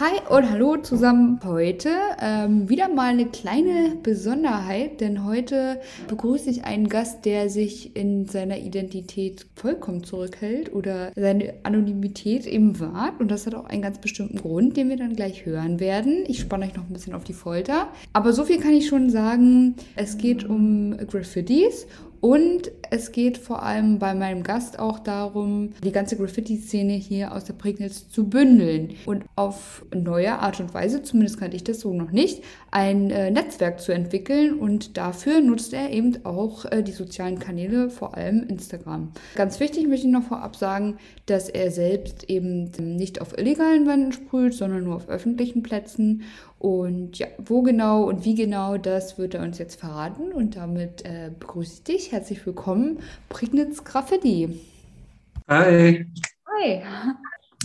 Hi und hallo zusammen. Heute ähm, wieder mal eine kleine Besonderheit, denn heute begrüße ich einen Gast, der sich in seiner Identität vollkommen zurückhält oder seine Anonymität eben wahrt. Und das hat auch einen ganz bestimmten Grund, den wir dann gleich hören werden. Ich spanne euch noch ein bisschen auf die Folter. Aber so viel kann ich schon sagen. Es geht um Graffitis und es geht vor allem bei meinem Gast auch darum, die ganze Graffiti-Szene hier aus der Prignitz zu bündeln und auf neue Art und Weise, zumindest kannte ich das so noch nicht, ein äh, Netzwerk zu entwickeln. Und dafür nutzt er eben auch äh, die sozialen Kanäle, vor allem Instagram. Ganz wichtig möchte ich noch vorab sagen, dass er selbst eben nicht auf illegalen Wänden sprüht, sondern nur auf öffentlichen Plätzen und ja, wo genau und wie genau, das wird er uns jetzt verraten. Und damit äh, begrüße ich dich. Herzlich willkommen, Prignitz Graffiti. Hi. Hi.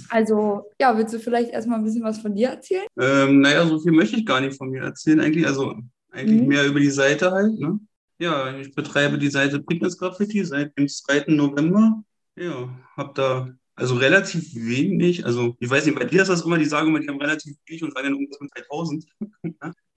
Also, ja, willst du vielleicht erstmal ein bisschen was von dir erzählen? Ähm, naja, so viel möchte ich gar nicht von mir erzählen, eigentlich. Also, eigentlich mhm. mehr über die Seite halt. Ne? Ja, ich betreibe die Seite Prignitz Graffiti seit dem 2. November. Ja, habe da also relativ wenig. Also ich weiß nicht, bei dir ist das immer, die immer, die haben relativ wenig und sagen dann ungefähr 3000.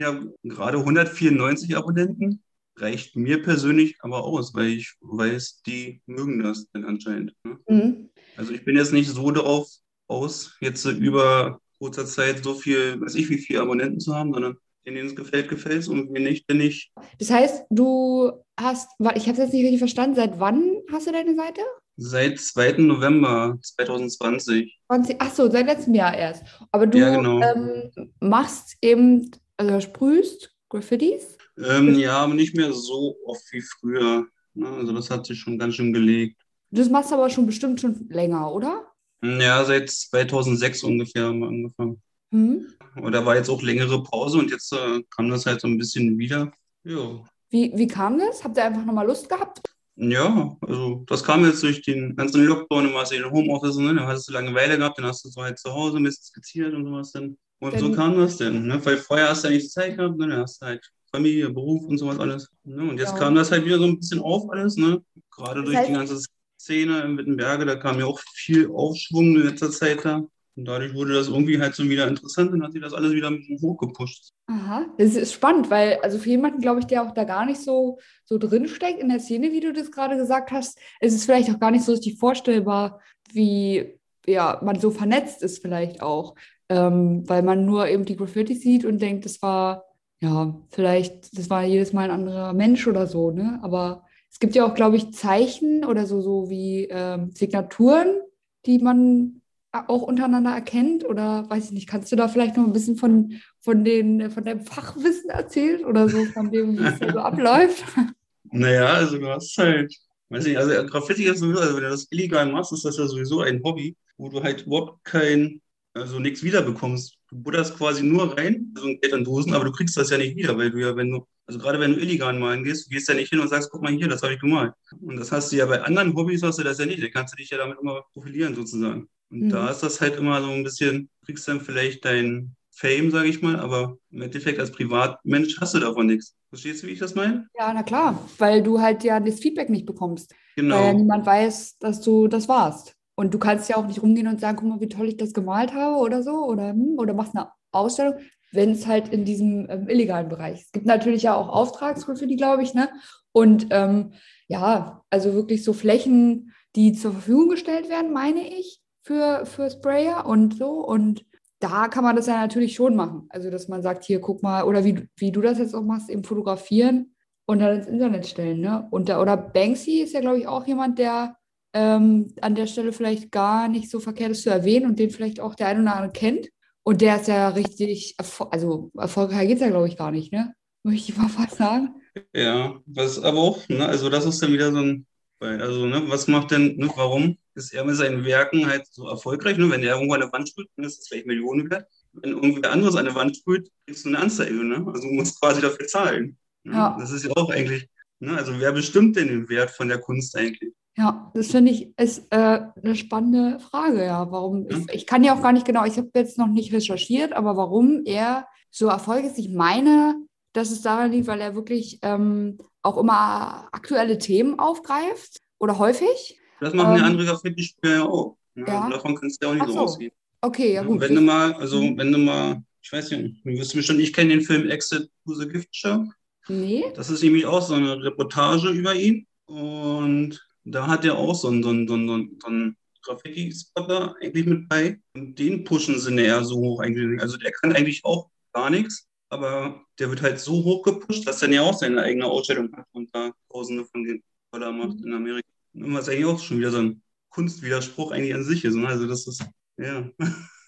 ja, gerade 194 Abonnenten reicht mir persönlich aber aus, weil ich weiß, die mögen das dann anscheinend. Ne? Mhm. Also ich bin jetzt nicht so darauf aus, jetzt über kurzer Zeit so viel, weiß ich wie viele Abonnenten zu haben, sondern denen es gefällt, gefällt es und mir nicht, bin ich. Das heißt, du hast, ich habe es jetzt nicht richtig verstanden, seit wann hast du deine Seite? Seit 2. November 2020. 20, ach so, seit letztem Jahr erst. Aber du ja, genau. ähm, machst eben, also sprühst Graffitis? Ähm, ja, aber nicht mehr so oft wie früher. Ne? Also das hat sich schon ganz schön gelegt. Das machst du aber schon bestimmt schon länger, oder? Ja, seit 2006 ungefähr haben wir angefangen. Mhm. Und da war jetzt auch längere Pause und jetzt äh, kam das halt so ein bisschen wieder. Ja. Wie, wie kam das? Habt ihr einfach nochmal Lust gehabt? Ja, also das kam jetzt durch den ganzen Lockdown, du warst in Homeoffice, ne? dann hast du Langeweile gehabt, dann hast du so halt zu Hause ein bisschen skizziert und sowas dann. Und dann, so kam das denn, ne? weil vorher hast du ja nicht Zeit gehabt, ne? dann hast du halt Familie, Beruf und sowas alles. Ne? Und jetzt ja. kam das halt wieder so ein bisschen auf alles, ne? gerade durch die ganze Szene in Wittenberge, da kam ja auch viel Aufschwung in letzter Zeit da. Und dadurch wurde das irgendwie halt so wieder interessant und hat sich das alles wieder hochgepusht. Aha, das ist spannend, weil also für jemanden, glaube ich, der auch da gar nicht so, so drinsteckt in der Szene, wie du das gerade gesagt hast, ist es vielleicht auch gar nicht so richtig vorstellbar, wie ja, man so vernetzt ist vielleicht auch. Ähm, weil man nur eben die Graffiti sieht und denkt, das war, ja, vielleicht, das war jedes Mal ein anderer Mensch oder so, ne? Aber es gibt ja auch, glaube ich, Zeichen oder so, so wie ähm, Signaturen, die man auch untereinander erkennt? Oder weiß ich nicht, kannst du da vielleicht noch ein bisschen von, von, den, von deinem Fachwissen erzählen oder so, von dem, wie es so abläuft? Naja, also du hast halt, weiß ich, also Graffiti ist sowieso, also wenn du das illegal machst, ist das ja sowieso ein Hobby, wo du halt überhaupt kein, also nichts wiederbekommst. Du butterst quasi nur rein, also Geld an Dosen, aber du kriegst das ja nicht wieder, weil du ja, wenn du, also gerade wenn du illegal malen gehst, du gehst ja nicht hin und sagst, guck mal hier, das habe ich gemalt. Und das hast du ja bei anderen Hobbys hast du das ja nicht, da kannst du dich ja damit immer profilieren sozusagen. Und mhm. da ist das halt immer so ein bisschen, kriegst dann vielleicht dein Fame, sage ich mal, aber im Endeffekt als Privatmensch hast du davon nichts. Verstehst du, wie ich das meine? Ja, na klar, weil du halt ja das Feedback nicht bekommst. Genau. Weil ja niemand weiß, dass du das warst. Und du kannst ja auch nicht rumgehen und sagen, guck mal, wie toll ich das gemalt habe oder so, oder, hm, oder machst eine Ausstellung, wenn es halt in diesem ähm, illegalen Bereich ist. Es gibt natürlich ja auch Auftragsgriffe, die glaube ich, ne? Und ähm, ja, also wirklich so Flächen, die zur Verfügung gestellt werden, meine ich, für, für Sprayer und so. Und da kann man das ja natürlich schon machen. Also, dass man sagt, hier, guck mal, oder wie, wie du das jetzt auch machst, eben fotografieren und dann ins Internet stellen. Ne? Und da, oder Banksy ist ja, glaube ich, auch jemand, der ähm, an der Stelle vielleicht gar nicht so verkehrt ist zu erwähnen und den vielleicht auch der eine oder andere kennt. Und der ist ja richtig, also erfolgreich geht es ja, glaube ich, gar nicht, ne? Möchte ich mal was sagen? Ja, was aber auch, ne? Also, das ist dann wieder so ein, also, ne, was macht denn, ne, warum ist er mit seinen Werken halt so erfolgreich. Ne? Wenn er irgendwo an der Wand sprüht, dann ist es vielleicht Millionen wert. Wenn irgendwer anderes an der Wand sprüht, kriegst du eine Anzeige. Ne? Also du musst quasi dafür zahlen. Ne? Ja. Das ist ja auch eigentlich, ne? also wer bestimmt denn den Wert von der Kunst eigentlich? Ja, das finde ich ist äh, eine spannende Frage, ja. Warum? Ja. Ich, ich, kann ja auch gar nicht genau, ich habe jetzt noch nicht recherchiert, aber warum er so erfolgreich ist. Ich meine, dass es daran liegt, weil er wirklich ähm, auch immer aktuelle Themen aufgreift oder häufig. Das machen ähm, die anderen Graffiti-Spieler ja auch. Ne? Ja. Davon kannst du ja auch nicht so. so ausgehen. Okay, ja gut. Wenn du mal, also wenn du mal, ich weiß nicht, du wirst bestimmt, ich kenne den Film Exit to the Gift Shop. Nee. Das ist nämlich auch so eine Reportage über ihn. Und da hat er auch so einen, so einen, so einen, so einen Graffiti-Spotter eigentlich mit bei. Und den pushen sie näher so hoch eigentlich. Also der kann eigentlich auch gar nichts, aber der wird halt so hoch gepusht, dass er ja auch seine eigene Ausstellung hat und da tausende von den Dollar macht in Amerika. Und was eigentlich auch schon wieder so ein Kunstwiderspruch eigentlich an sich ist. Ne? Also das ist, ja.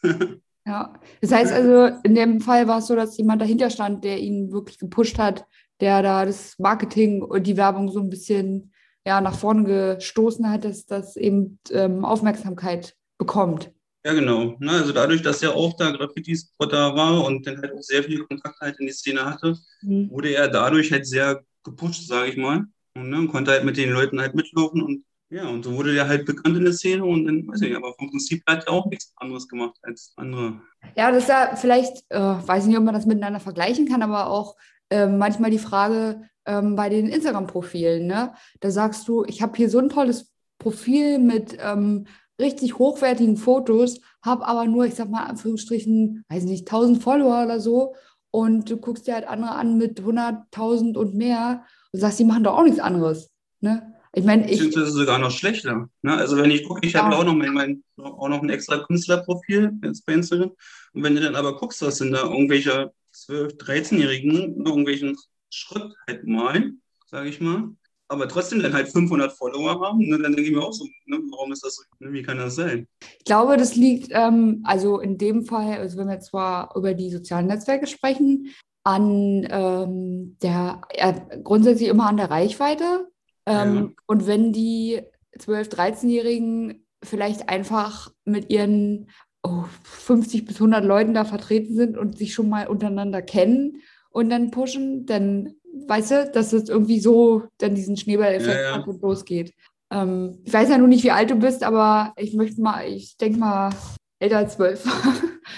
Ja, das heißt also, in dem Fall war es so, dass jemand dahinter stand, der ihn wirklich gepusht hat, der da das Marketing und die Werbung so ein bisschen ja, nach vorne gestoßen hat, dass das eben ähm, Aufmerksamkeit bekommt. Ja, genau. Ne, also dadurch, dass er auch da Graffiti-Spotter war und dann halt auch sehr viele Kontakte halt in die Szene hatte, mhm. wurde er dadurch halt sehr gepusht, sage ich mal. Und ne, konnte halt mit den Leuten halt mitlaufen und ja, und so wurde der halt bekannt in der Szene und dann, weiß ich nicht, aber vom Prinzip hat er auch nichts anderes gemacht als andere. Ja, das ist ja vielleicht, äh, weiß nicht, ob man das miteinander vergleichen kann, aber auch äh, manchmal die Frage ähm, bei den Instagram-Profilen, ne? Da sagst du, ich habe hier so ein tolles Profil mit ähm, richtig hochwertigen Fotos, habe aber nur, ich sag mal, Anführungsstrichen, weiß nicht, 1000 Follower oder so und du guckst dir halt andere an mit 100.000 und mehr und sagst, die machen doch auch nichts anderes, ne? Ich meine, ich. Beziehungsweise sogar noch schlechter. Ne? Also, wenn ich gucke, ich ja. habe auch noch, mein, mein, auch noch ein extra Künstlerprofil bei Instagram. Und wenn du dann aber guckst, was sind da irgendwelche 12-, 13-Jährigen irgendwelchen Schritt halt malen, sage ich mal. Aber trotzdem dann halt 500 Follower haben. Ne? Dann denke ich mir auch so, ne? warum ist das so? Ne? Wie kann das sein? Ich glaube, das liegt, ähm, also in dem Fall, also wenn wir zwar über die sozialen Netzwerke sprechen, an ähm, der, ja, grundsätzlich immer an der Reichweite ähm, ja. Und wenn die 12-, 13-Jährigen vielleicht einfach mit ihren oh, 50 bis 100 Leuten da vertreten sind und sich schon mal untereinander kennen und dann pushen, dann weißt du, dass es irgendwie so dann diesen Schneeballeffekt ja, ja. hat und losgeht. Ähm, ich weiß ja nur nicht, wie alt du bist, aber ich möchte mal, ich denke mal, älter als zwölf.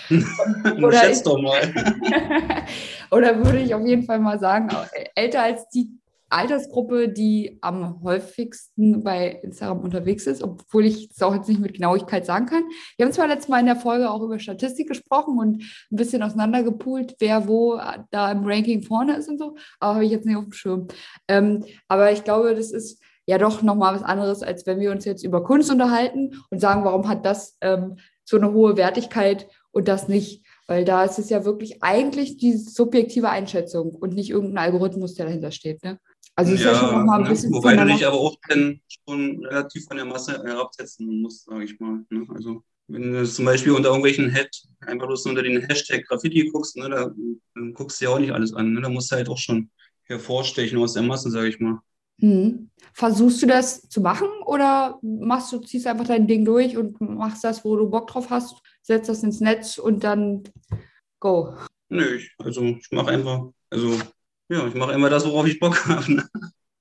oder Schätz doch mal. oder würde ich auf jeden Fall mal sagen, älter als die Altersgruppe, die am häufigsten bei Instagram unterwegs ist, obwohl ich es auch jetzt nicht mit Genauigkeit sagen kann. Wir haben zwar letztes Mal in der Folge auch über Statistik gesprochen und ein bisschen auseinandergepoolt, wer wo da im Ranking vorne ist und so, aber habe ich jetzt nicht auf dem Schirm. Ähm, aber ich glaube, das ist ja doch nochmal was anderes, als wenn wir uns jetzt über Kunst unterhalten und sagen, warum hat das ähm, so eine hohe Wertigkeit und das nicht. Weil da ist es ja wirklich eigentlich die subjektive Einschätzung und nicht irgendein Algorithmus, der dahinter steht. Ne? Also ist ja, ja schon noch mal ein bisschen. Wobei du dich aber auch dann schon relativ von der Masse herabsetzen musst, sage ich mal. Ne? Also wenn du zum Beispiel unter irgendwelchen Head, einfach bloß unter den Hashtag Graffiti guckst, ne, da, dann guckst du ja auch nicht alles an. Ne? Da musst du halt auch schon hervorstechen aus der Masse, sage ich mal. Hm. Versuchst du das zu machen oder machst du, ziehst einfach dein Ding durch und machst das, wo du Bock drauf hast, setzt das ins Netz und dann go? Nö, ich, also ich mache einfach, also ja, ich mache immer das, worauf ich Bock habe. Ne?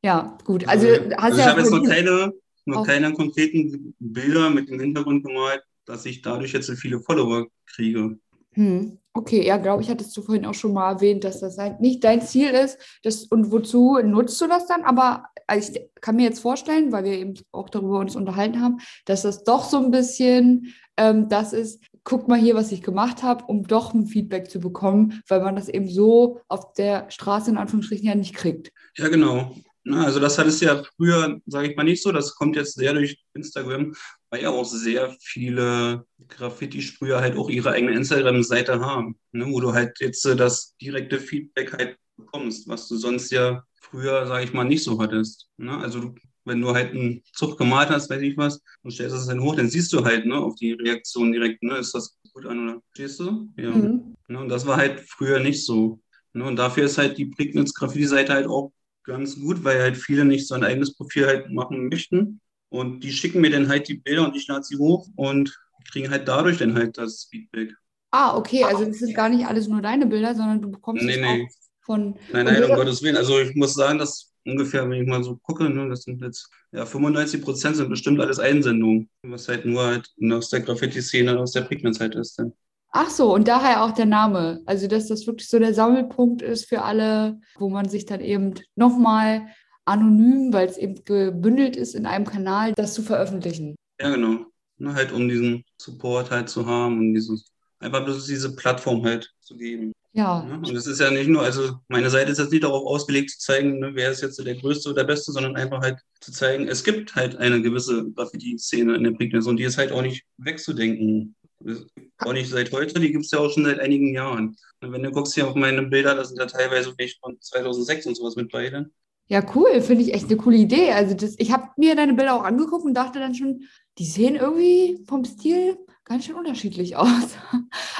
Ja, gut. Also, also, also ich habe jetzt noch keine, noch keine konkreten Bilder mit dem Hintergrund gemalt, dass ich dadurch jetzt so viele Follower kriege. Hm. Okay, ja, glaube ich, hattest du vorhin auch schon mal erwähnt, dass das halt nicht dein Ziel ist. Das, und wozu nutzt du das dann? Aber also ich kann mir jetzt vorstellen, weil wir eben auch darüber uns unterhalten haben, dass das doch so ein bisschen ähm, das ist, guck mal hier, was ich gemacht habe, um doch ein Feedback zu bekommen, weil man das eben so auf der Straße in Anführungsstrichen ja nicht kriegt. Ja, genau. Also das hat es ja früher, sage ich mal, nicht so. Das kommt jetzt sehr durch Instagram, weil ja auch sehr viele Graffiti-Sprüher halt auch ihre eigene Instagram-Seite haben, ne, wo du halt jetzt äh, das direkte Feedback halt bekommst, was du sonst ja früher, sage ich mal, nicht so hattest. Ne? Also du wenn du halt einen Zug gemalt hast, weiß ich was, und stellst es dann hoch, dann siehst du halt ne, auf die Reaktion direkt, ne, ist das gut an oder stehst du? Ja. Mhm. Ne, und das war halt früher nicht so. Ne, und dafür ist halt die Prignitz Graffiti-Seite halt auch ganz gut, weil halt viele nicht so ein eigenes Profil halt machen möchten. Und die schicken mir dann halt die Bilder und ich lade sie hoch und kriegen halt dadurch dann halt das Feedback. Ah, okay, also das sind gar nicht alles nur deine Bilder, sondern du bekommst nee, nee. auch von. Nein, nein, um Gottes Willen. Also ich muss sagen, dass ungefähr, wenn ich mal so gucke, ne, das sind jetzt ja 95 Prozent sind bestimmt alles Einsendungen, was halt nur halt aus der Graffiti-Szene, aus der Pigment-Zeit ist. Dann. Ach so, und daher auch der Name. Also, dass das wirklich so der Sammelpunkt ist für alle, wo man sich dann eben nochmal anonym, weil es eben gebündelt ist in einem Kanal, das zu veröffentlichen. Ja, genau. Ne, halt um diesen Support halt zu haben und dieses, einfach bloß diese Plattform halt zu geben. Ja. Ne? Und es ist ja nicht nur, also meine Seite ist jetzt nicht darauf ausgelegt zu zeigen, ne, wer ist jetzt der Größte oder der Beste, sondern einfach halt zu zeigen, es gibt halt eine gewisse Graffiti-Szene in der Prignitz und die ist halt auch nicht wegzudenken. Auch nicht seit heute, die gibt es ja auch schon seit einigen Jahren. Und wenn du guckst hier auf meine Bilder, das sind ja teilweise vielleicht von 2006 und sowas mit bei. Dann. Ja, cool, finde ich echt eine coole Idee. Also das, ich habe mir deine Bilder auch angeguckt und dachte dann schon, die sehen irgendwie vom Stil ganz schön unterschiedlich aus.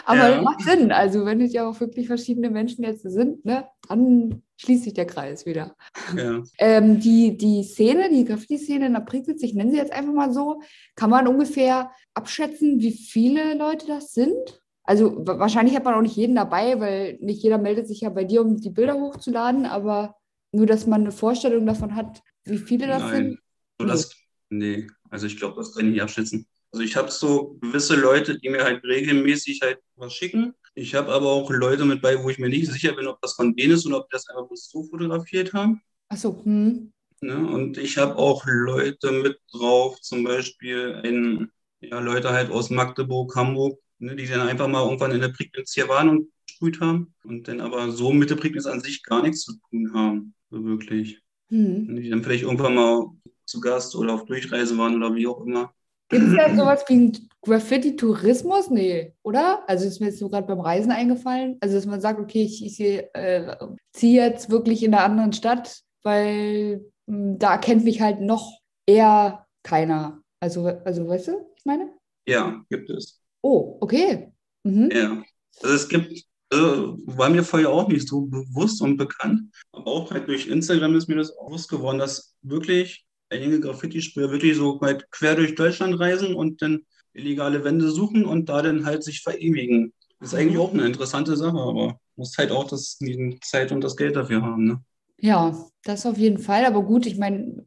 Aber ja. das macht Sinn. Also wenn es ja auch wirklich verschiedene Menschen jetzt sind, ne, dann schließt sich der Kreis wieder. Ja. Ähm, die, die Szene, die Graffiti-Szene in der Prignitz, ich nenne sie jetzt einfach mal so, kann man ungefähr abschätzen, wie viele Leute das sind? Also wahrscheinlich hat man auch nicht jeden dabei, weil nicht jeder meldet sich ja bei dir, um die Bilder hochzuladen, aber nur, dass man eine Vorstellung davon hat, wie viele das Nein. sind. So, das, nee, also ich glaube, das kann ich nicht abschätzen. Also ich habe so gewisse Leute, die mir halt regelmäßig halt was schicken. Ich habe aber auch Leute mit bei, wo ich mir nicht sicher bin, ob das von denen ist oder ob die das einfach bloß so fotografiert haben. Achso. Hm. Ne? Und ich habe auch Leute mit drauf, zum Beispiel ein, ja, Leute halt aus Magdeburg, Hamburg, ne, die dann einfach mal irgendwann in der Prignitz hier waren und gesprüht haben und dann aber so mit der Prignitz an sich gar nichts zu tun haben, so wirklich. Hm. Die dann vielleicht irgendwann mal zu Gast oder auf Durchreise waren oder wie auch immer. Gibt es da sowas wie einen Graffiti-Tourismus? Nee, oder? Also ist mir jetzt so gerade beim Reisen eingefallen. Also, dass man sagt, okay, ich, ich äh, ziehe jetzt wirklich in einer anderen Stadt, weil mh, hm, da kennt mich halt noch eher keiner. Also, also weißt du, ich meine? Ja, gibt es. Oh, okay. Mhm. Ja. Also es gibt, also war mir vorher auch nicht so bewusst und bekannt, aber auch halt durch Instagram ist mir das bewusst geworden, dass wirklich einige Graffiti-Sprüher wirklich so weit quer durch Deutschland reisen und dann illegale Wände suchen und da dann halt sich verewigen. Ist eigentlich auch eine interessante Sache, aber muss halt auch das, die Zeit und das Geld dafür haben. Ne? Ja, das auf jeden Fall. Aber gut, ich meine,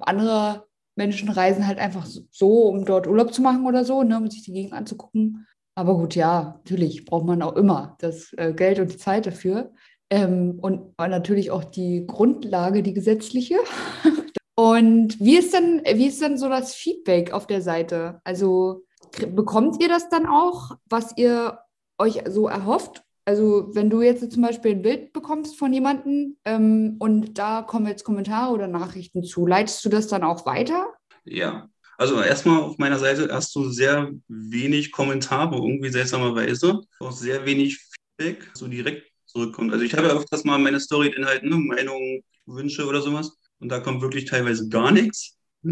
andere Menschen reisen halt einfach so, um dort Urlaub zu machen oder so, ne, um sich die Gegend anzugucken. Aber gut, ja, natürlich braucht man auch immer das äh, Geld und die Zeit dafür. Ähm, und natürlich auch die Grundlage, die gesetzliche. Und wie ist denn, wie ist denn so das Feedback auf der Seite? Also bekommt ihr das dann auch, was ihr euch so erhofft? Also wenn du jetzt zum Beispiel ein Bild bekommst von jemandem ähm, und da kommen jetzt Kommentare oder Nachrichten zu, leitest du das dann auch weiter? Ja, also erstmal auf meiner Seite hast du sehr wenig Kommentare, irgendwie seltsamerweise, auch sehr wenig Feedback, so direkt zurückkommt. Also ich habe öfters mal meine Story-Inhalten, ne, Meinungen, Wünsche oder sowas. Und da kommt wirklich teilweise gar nichts.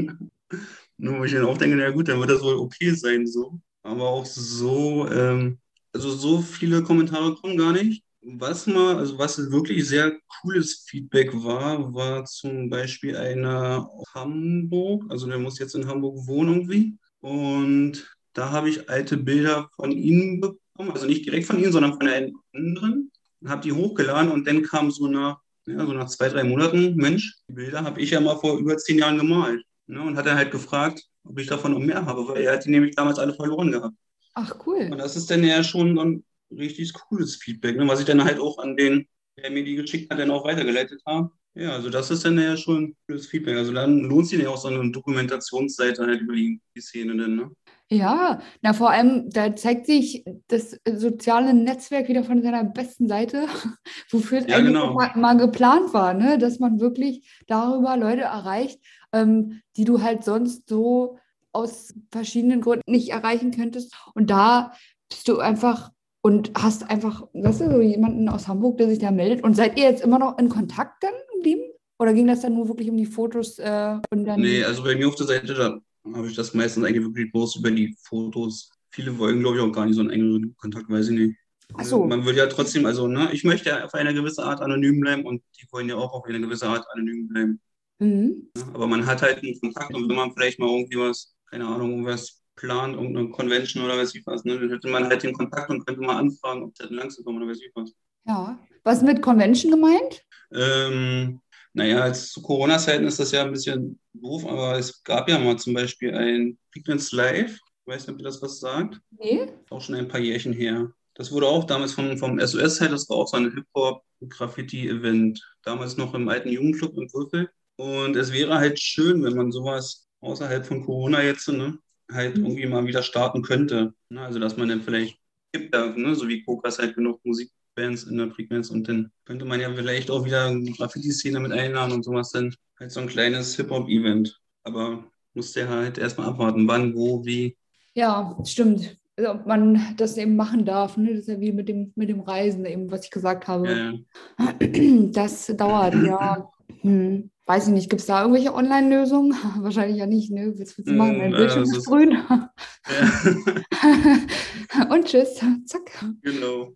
Nur wo ich dann auch denke, na gut, dann wird das wohl okay sein so. Aber auch so, ähm, also so viele Kommentare kommen gar nicht. Was mal, also was wirklich sehr cooles Feedback war, war zum Beispiel einer aus Hamburg, also der muss jetzt in Hamburg wohnen irgendwie. Und da habe ich alte Bilder von ihm bekommen, also nicht direkt von ihm, sondern von einem anderen. Habe die hochgeladen und dann kam so nach ja, so nach zwei, drei Monaten, Mensch, die Bilder habe ich ja mal vor über zehn Jahren gemalt. Ne? Und hat er halt gefragt, ob ich davon noch mehr habe, weil er hat die nämlich damals alle verloren gehabt. Ach, cool. Und das ist dann ja schon ein richtig cooles Feedback, ne? was ich dann halt auch an den, der mir die geschickt hat, dann auch weitergeleitet habe. Ja, also das ist dann ja schon cooles Feedback. Also dann lohnt sich ja auch so eine Dokumentationsseite halt über die, die Szene dann, ne? Ja, na vor allem, da zeigt sich das soziale Netzwerk wieder von seiner besten Seite, wofür es ja, eigentlich genau. mal, mal, geplant war, ne? dass man wirklich darüber Leute erreicht, ähm, die du halt sonst so aus verschiedenen Gründen nicht erreichen könntest. Und da bist du einfach und hast einfach, weißt du, so jemanden aus Hamburg, der sich da meldet. Und seid ihr jetzt immer noch in Kontakt dann geblieben? Oder ging das dann nur wirklich um die Fotos? Äh, und dann nee, also bei mir auf der Seite, da habe ich das meistens eigentlich wirklich bloß über die Fotos. Viele wollen, glaube ich, auch gar nicht so einen engeren Kontakt, weiß ich nicht. So. Man will ja trotzdem, also, ne, ich möchte ja auf eine gewisse Art anonym bleiben und die wollen ja auch auf eine gewisse Art anonym bleiben. Mhm. Ja, aber man hat halt einen Kontakt und wenn man vielleicht mal irgendwie was, keine Ahnung, irgendwas plant, irgendeine Convention oder weiß ich was, ne, dann hätte man halt den Kontakt und könnte mal anfragen, ob das lang kommen oder weiß ich was. Ja. Was mit Convention gemeint? Ähm, naja, jetzt zu Corona-Zeiten ist das ja ein bisschen doof, aber es gab ja mal zum Beispiel ein Pigments Live. Ich weiß nicht, ob ihr das was sagt. Nee. Auch schon ein paar Jährchen her. Das wurde auch damals vom, vom SOS halt, das war auch so ein Hip-Hop-Graffiti-Event. Damals noch im alten Jugendclub in Würfel. Und es wäre halt schön, wenn man sowas außerhalb von Corona jetzt, ne, halt mhm. irgendwie mal wieder starten könnte. Ne? Also, dass man dann vielleicht gibt ne? so wie Kokas halt genug Musikbands in der Frequenz und dann könnte man ja vielleicht auch wieder die Graffiti-Szene mit einladen und sowas dann halt so ein kleines Hip-Hop-Event. Aber muss der halt erstmal abwarten, wann, wo, wie. Ja, stimmt. Also, ob man das eben machen darf. Ne? Das ist ja wie mit dem, mit dem Reisen, eben, was ich gesagt habe. Ja, ja. Das dauert, ja. Hm. Weiß ich nicht, gibt es da irgendwelche Online-Lösungen? Wahrscheinlich ja nicht, ne? Willst du machen? Ein hm, Bildschirm ist grün. Ja. Und tschüss. Zack. Genau.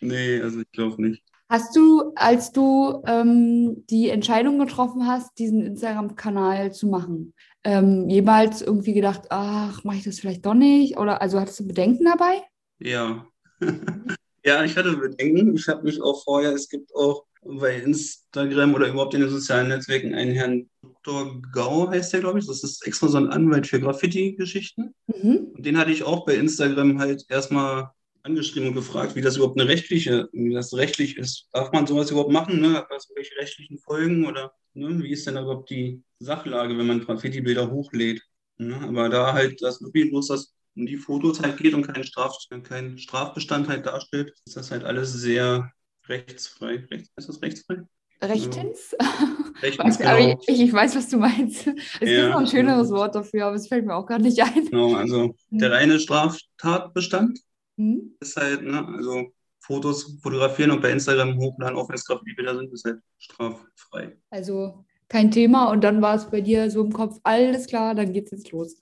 Nee, also ich glaube nicht. Hast du, als du ähm, die Entscheidung getroffen hast, diesen Instagram-Kanal zu machen, ähm, jemals irgendwie gedacht, ach, mache ich das vielleicht doch nicht? Oder also hattest du Bedenken dabei? Ja. ja, ich hatte Bedenken. Ich habe mich auch vorher, es gibt auch bei Instagram oder überhaupt in den sozialen Netzwerken einen Herrn Dr. Gau, heißt der, glaube ich. Das ist extra so ein Anwalt für Graffiti-Geschichten. Mhm. Und den hatte ich auch bei Instagram halt erstmal angeschrieben und gefragt, wie das überhaupt eine rechtliche, wie das rechtlich ist. Darf man sowas überhaupt machen? Ne? Hat das irgendwelche rechtlichen Folgen oder ne? wie ist denn überhaupt die Sachlage, wenn man Graffiti-Bilder hochlädt? Ne? Aber da halt das wirklich bloß das um die Fotos halt geht und kein, Straf, kein Strafbestand halt darstellt, ist das halt alles sehr rechtsfrei. Rechts, ist das rechtsfrei? Rechtens? Rechtens genau. ich, ich, weiß, was du meinst. Es ja, gibt noch ein schöneres Wort dafür, aber es fällt mir auch gar nicht ein. Genau, also der reine Straftatbestand hm? ist halt, ne, also Fotos fotografieren und bei Instagram hochladen, auch wenn es Graffiti-Bilder sind, ist halt straffrei. Also kein Thema und dann war es bei dir so im Kopf, alles klar, dann geht's jetzt los.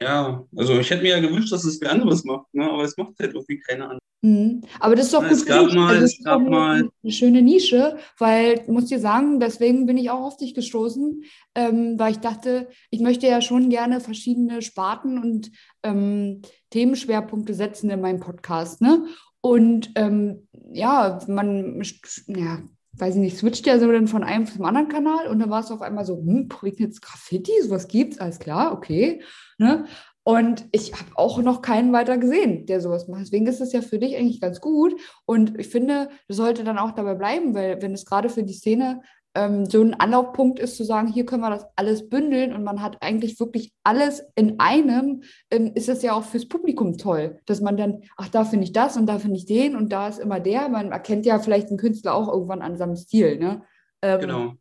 Ja, also ich hätte mir ja gewünscht, dass es wer anderes macht, ne? aber es macht halt irgendwie keine andere. Mhm. Aber das ist doch gut. Es gab mal, also es gab mal eine schöne Nische, weil, muss dir sagen, deswegen bin ich auch auf dich gestoßen, ähm, weil ich dachte, ich möchte ja schon gerne verschiedene Sparten und ähm, Themenschwerpunkte setzen in meinem Podcast. Ne? Und ähm, ja, man, ja, weiß ich nicht, switcht ja so dann von einem zum anderen Kanal und dann war es auf einmal so, hm, jetzt Graffiti, sowas gibt's, alles klar, okay. Ne? Und ich habe auch noch keinen weiter gesehen, der sowas macht. Deswegen ist es ja für dich eigentlich ganz gut. Und ich finde, das sollte dann auch dabei bleiben, weil wenn es gerade für die Szene ähm, so ein Anlaufpunkt ist, zu sagen, hier können wir das alles bündeln und man hat eigentlich wirklich alles in einem, ähm, ist es ja auch fürs Publikum toll, dass man dann, ach, da finde ich das und da finde ich den und da ist immer der. Man erkennt ja vielleicht einen Künstler auch irgendwann an seinem Stil. Ne? Ähm, genau.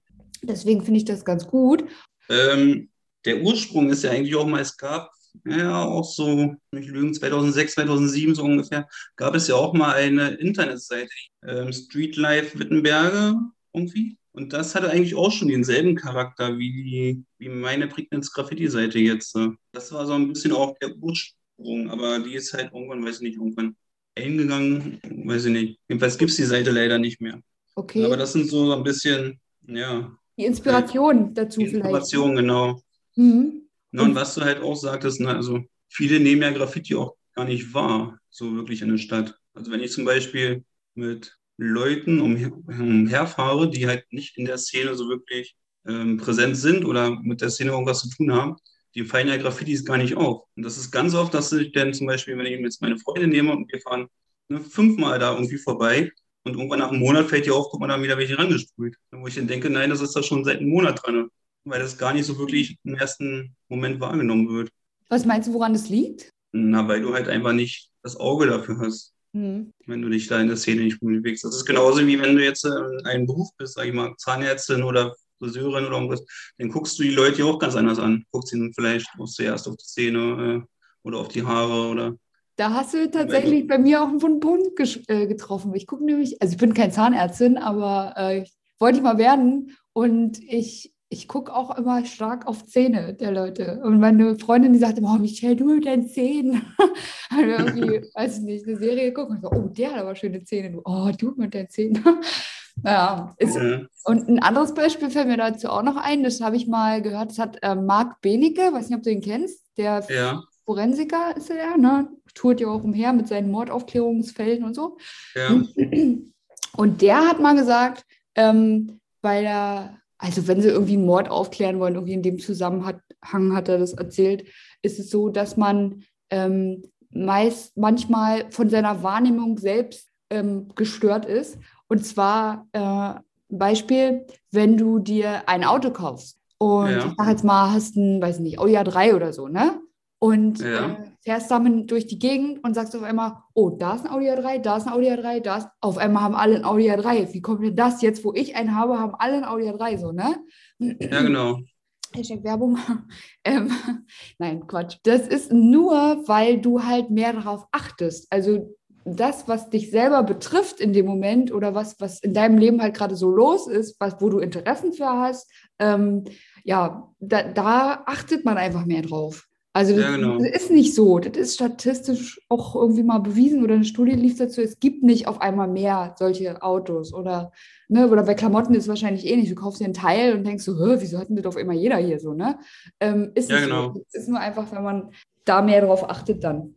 Deswegen finde ich das ganz gut. Ähm, der Ursprung ist ja eigentlich auch mal, es gab ja auch so, nicht lügen, 2006, 2007 so ungefähr, gab es ja auch mal eine Internetseite, ähm, Street Life Wittenberge irgendwie. Und das hatte eigentlich auch schon denselben Charakter wie, die, wie meine Prignitz Graffiti-Seite jetzt. Das war so ein bisschen auch der Ursprung, aber die ist halt irgendwann, weiß ich nicht, irgendwann eingegangen, weiß ich nicht. Jedenfalls gibt es die Seite leider nicht mehr. Okay. Aber das sind so ein bisschen, ja. Die Inspiration dazu die Inspiration, vielleicht. genau. Mhm. Na, und was du halt auch sagtest, ne, also viele nehmen ja Graffiti auch gar nicht wahr, so wirklich in der Stadt. Also wenn ich zum Beispiel mit Leuten umherfahre, die halt nicht in der Szene so wirklich ähm, präsent sind oder mit der Szene irgendwas zu tun haben, die fallen ja Graffitis gar nicht auf. Und das ist ganz oft, dass ich dann zum Beispiel, wenn ich jetzt meine Freunde nehme und wir fahren ne, fünfmal da irgendwie vorbei und irgendwann nach einem Monat fällt dir auf, guck mal, da wieder welche rangesprüht. Wo ich dann denke, nein, das ist da schon seit einem Monat dran weil das gar nicht so wirklich im ersten Moment wahrgenommen wird. Was meinst du, woran das liegt? Na, weil du halt einfach nicht das Auge dafür hast, mhm. wenn du dich da in der Szene nicht bewegst. Das ist genauso wie wenn du jetzt äh, ein Beruf bist, sag ich mal, Zahnärztin oder Friseurin oder irgendwas, dann guckst du die Leute auch ganz anders an. Guckst ihnen vielleicht zuerst auf die Zähne äh, oder auf die Haare oder da hast du tatsächlich bei mir auch einen Punkt äh, getroffen. Ich gucke nämlich, also ich bin keine Zahnärztin, aber äh, wollte ich mal werden. Und ich ich gucke auch immer stark auf Zähne der Leute. Und meine Freundin, die sagte, oh, Michelle, du mit deinen Zähnen. Haben wir irgendwie, weiß ich nicht, eine Serie geguckt und so, oh, der hat aber schöne Zähne. Du, oh, du mit deinen Zähnen. ja, ist, mhm. und ein anderes Beispiel fällt mir dazu auch noch ein, das habe ich mal gehört, das hat äh, Marc Benecke, weiß nicht, ob du ihn kennst, der ja. Forensiker ist er, ne? tourt ja auch umher mit seinen Mordaufklärungsfällen und so. Ja. Und der hat mal gesagt, ähm, bei der also wenn sie irgendwie einen Mord aufklären wollen, irgendwie in dem Zusammenhang hat er das erzählt, ist es so, dass man ähm, meist manchmal von seiner Wahrnehmung selbst ähm, gestört ist. Und zwar äh, Beispiel, wenn du dir ein Auto kaufst und ja. ich sag jetzt mal, hast ein, weiß nicht, Oja 3 oder so, ne? Und Ja. äh, fährst damit durch die Gegend und sagst auf einmal, oh, da ist ein Audi A3, da ist ein Audi A3, da ist, auf einmal haben alle ein Audi A3. Wie kommt denn das? Jetzt, wo ich einen habe, haben alle ein Audi A3, so, ne? Ja, genau. Hashtag Werbung. ähm, nein, Quatsch. Das ist nur, weil du halt mehr darauf achtest. Also das, was dich selber betrifft in dem Moment oder was, was in deinem Leben halt gerade so los ist, was, wo du Interessen für hast, ähm, ja, da, da achtet man einfach mehr drauf. Also das, Ja, genau. das ist nicht so. Das ist statistisch auch irgendwie mal bewiesen oder eine Studie lief dazu. Es gibt nicht auf einmal mehr solche Autos oder, ne, oder bei Klamotten ist es wahrscheinlich ähnlich. Du kaufst dir ein Teil und denkst so, "Hä, wieso hat denn das auf einmal jeder hier so, ne? Ähm, ist Ja, genau. so. Es ist nur einfach, wenn man da mehr drauf achtet dann.